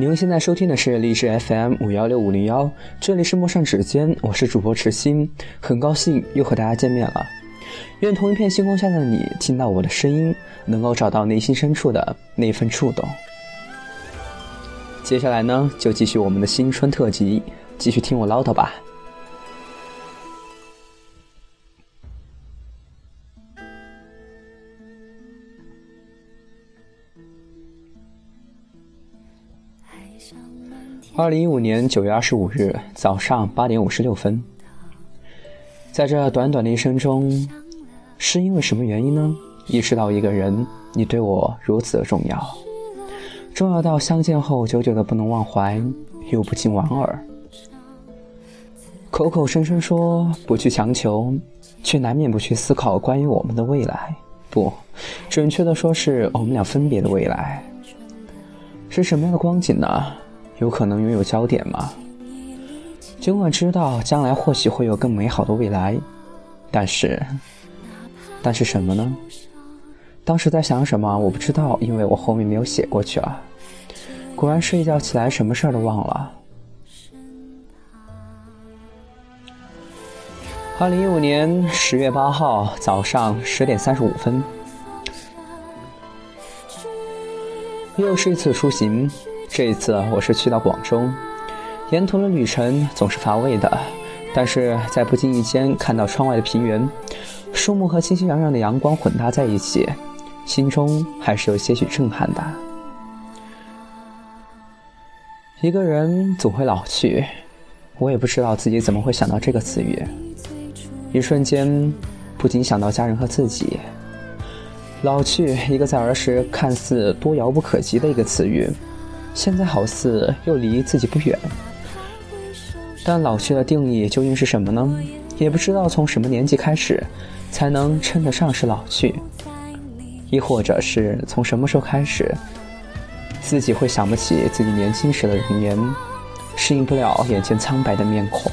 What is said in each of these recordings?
您现在收听的是荔枝 FM 五幺六五零幺，这里是陌上指尖，我是主播池心，很高兴又和大家见面了。愿同一片星空下的你，听到我的声音，能够找到内心深处的那份触动。接下来呢，就继续我们的新春特辑，继续听我唠叨吧。二零一五年九月二十五日早上八点五十六分，在这短短的一生中，是因为什么原因呢？意识到一个人，你对我如此的重要，重要到相见后久久的不能忘怀，又不禁莞尔。口口声声说不去强求，却难免不去思考关于我们的未来。不，准确的说是我们俩分别的未来，是什么样的光景呢？有可能拥有焦点吗？尽管知道将来或许会有更美好的未来，但是，但是什么呢？当时在想什么我不知道，因为我后面没有写过去啊。果然睡觉起来什么事儿都忘了。二零一五年十月八号早上十点三十五分，又是一次出行。这一次我是去到广州，沿途的旅程总是乏味的，但是在不经意间看到窗外的平原，树木和熙熙攘攘的阳光混搭在一起，心中还是有些许震撼的。一个人总会老去，我也不知道自己怎么会想到这个词语，一瞬间不禁想到家人和自己。老去，一个在儿时看似多遥不可及的一个词语。现在好似又离自己不远，但老去的定义究竟是什么呢？也不知道从什么年纪开始才能称得上是老去，亦或者是从什么时候开始，自己会想不起自己年轻时的容颜，适应不了眼前苍白的面孔。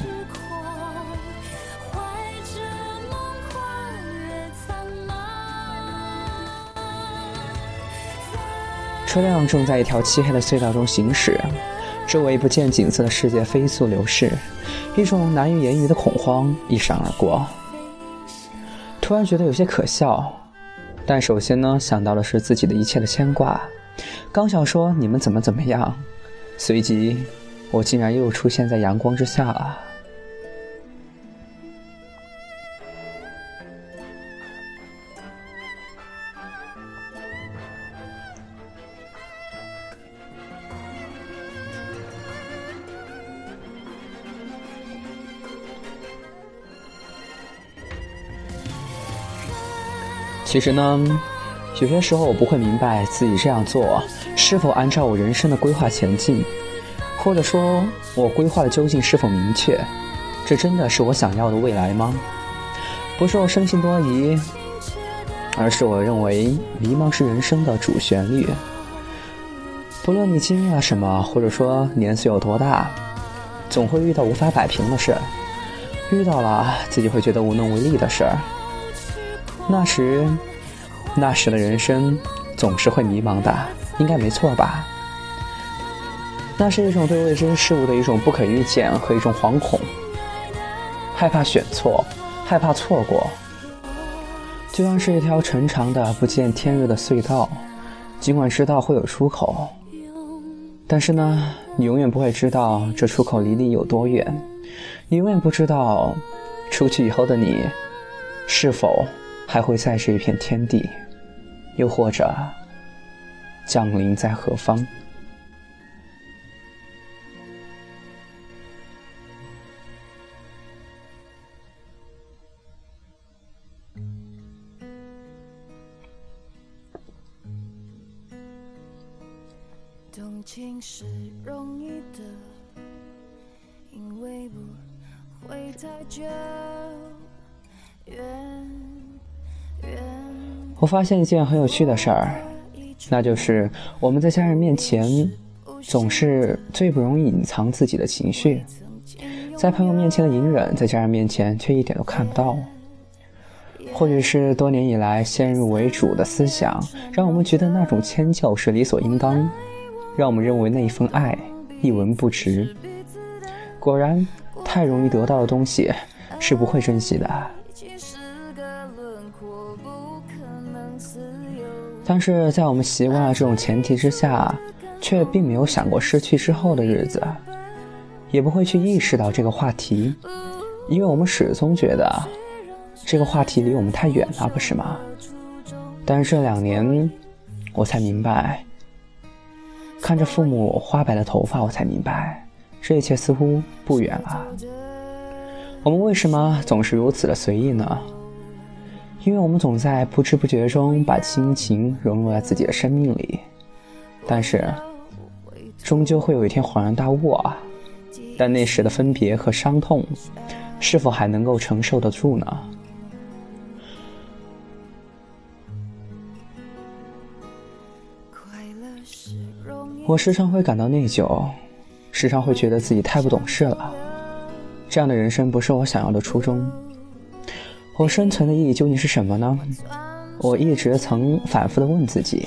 车辆正在一条漆黑的隧道中行驶，周围不见景色的世界飞速流逝，一种难以言喻的恐慌一闪而过。突然觉得有些可笑，但首先呢，想到的是自己的一切的牵挂。刚想说你们怎么怎么样，随即我竟然又出现在阳光之下了。其实呢，有些时候我不会明白自己这样做是否按照我人生的规划前进，或者说，我规划的究竟是否明确？这真的是我想要的未来吗？不是我生性多疑，而是我认为迷茫是人生的主旋律。不论你经历了什么，或者说年岁有多大，总会遇到无法摆平的事儿，遇到了自己会觉得无能为力的事儿。那时，那时的人生总是会迷茫的，应该没错吧？那是一种对未知事物的一种不可预见和一种惶恐，害怕选错，害怕错过，就像是一条沉长的不见天日的隧道，尽管知道会有出口，但是呢，你永远不会知道这出口离你有多远，你永远不知道出去以后的你是否。还会在这一片天地，又或者降临在何方？动情是容易的，因为不会太久。我发现一件很有趣的事儿，那就是我们在家人面前总是最不容易隐藏自己的情绪，在朋友面前的隐忍，在家人面前却一点都看不到。或许是多年以来先入为主的思想，让我们觉得那种迁就，是理所应当。让我们认为那一份爱一文不值。果然，太容易得到的东西是不会珍惜的。但是在我们习惯了这种前提之下，却并没有想过失去之后的日子，也不会去意识到这个话题，因为我们始终觉得这个话题离我们太远了，不是吗？但是这两年，我才明白，看着父母花白的头发，我才明白，这一切似乎不远了。我们为什么总是如此的随意呢？因为我们总在不知不觉中把亲情融入在自己的生命里，但是终究会有一天恍然大悟啊！但那时的分别和伤痛，是否还能够承受得住呢？我时常会感到内疚，时常会觉得自己太不懂事了。这样的人生不是我想要的初衷。我生存的意义究竟是什么呢？我一直曾反复的问自己，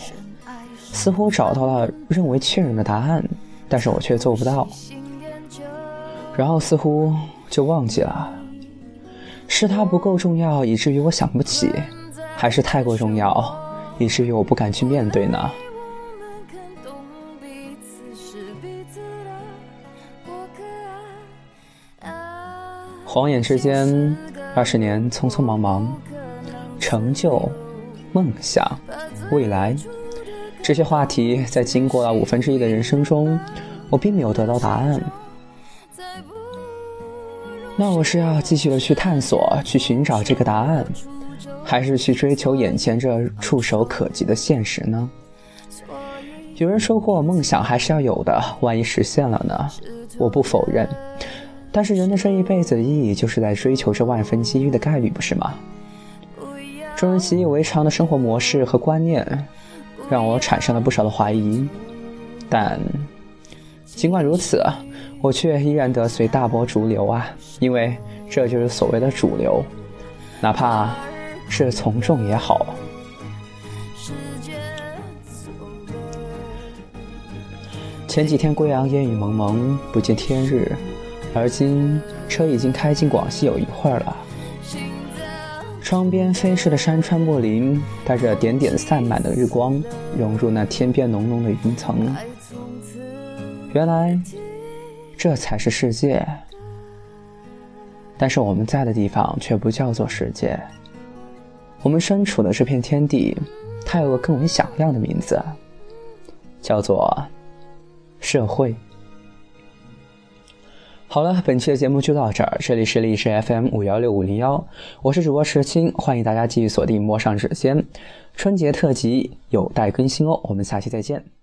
似乎找到了认为确认的答案，但是我却做不到。然后似乎就忘记了，是它不够重要，以至于我想不起，还是太过重要，以至于我不敢去面对呢？晃眼之间。二十年匆匆忙忙，成就、梦想、未来，这些话题在经过了五分之一的人生中，我并没有得到答案。那我是要继续的去探索、去寻找这个答案，还是去追求眼前这触手可及的现实呢？有人说过，梦想还是要有的，万一实现了呢？我不否认。但是人的这一辈子的意义，就是在追求这万分机遇的概率，不是吗？众人习以为常的生活模式和观念，让我产生了不少的怀疑。但尽管如此，我却依然得随大波逐流啊，因为这就是所谓的主流，哪怕是从众也好。前几天贵阳烟雨蒙蒙，不见天日。而今车已经开进广西有一会儿了，窗边飞逝的山川木林，带着点点散漫的日光，融入那天边浓浓的云层。原来，这才是世界。但是我们在的地方却不叫做世界。我们身处的这片天地，它有个更为响亮的名字，叫做社会。好了，本期的节目就到这儿。这里是历史 FM 五幺六五零幺，我是主播石青，欢迎大家继续锁定《陌上指尖》春节特辑，有待更新哦。我们下期再见。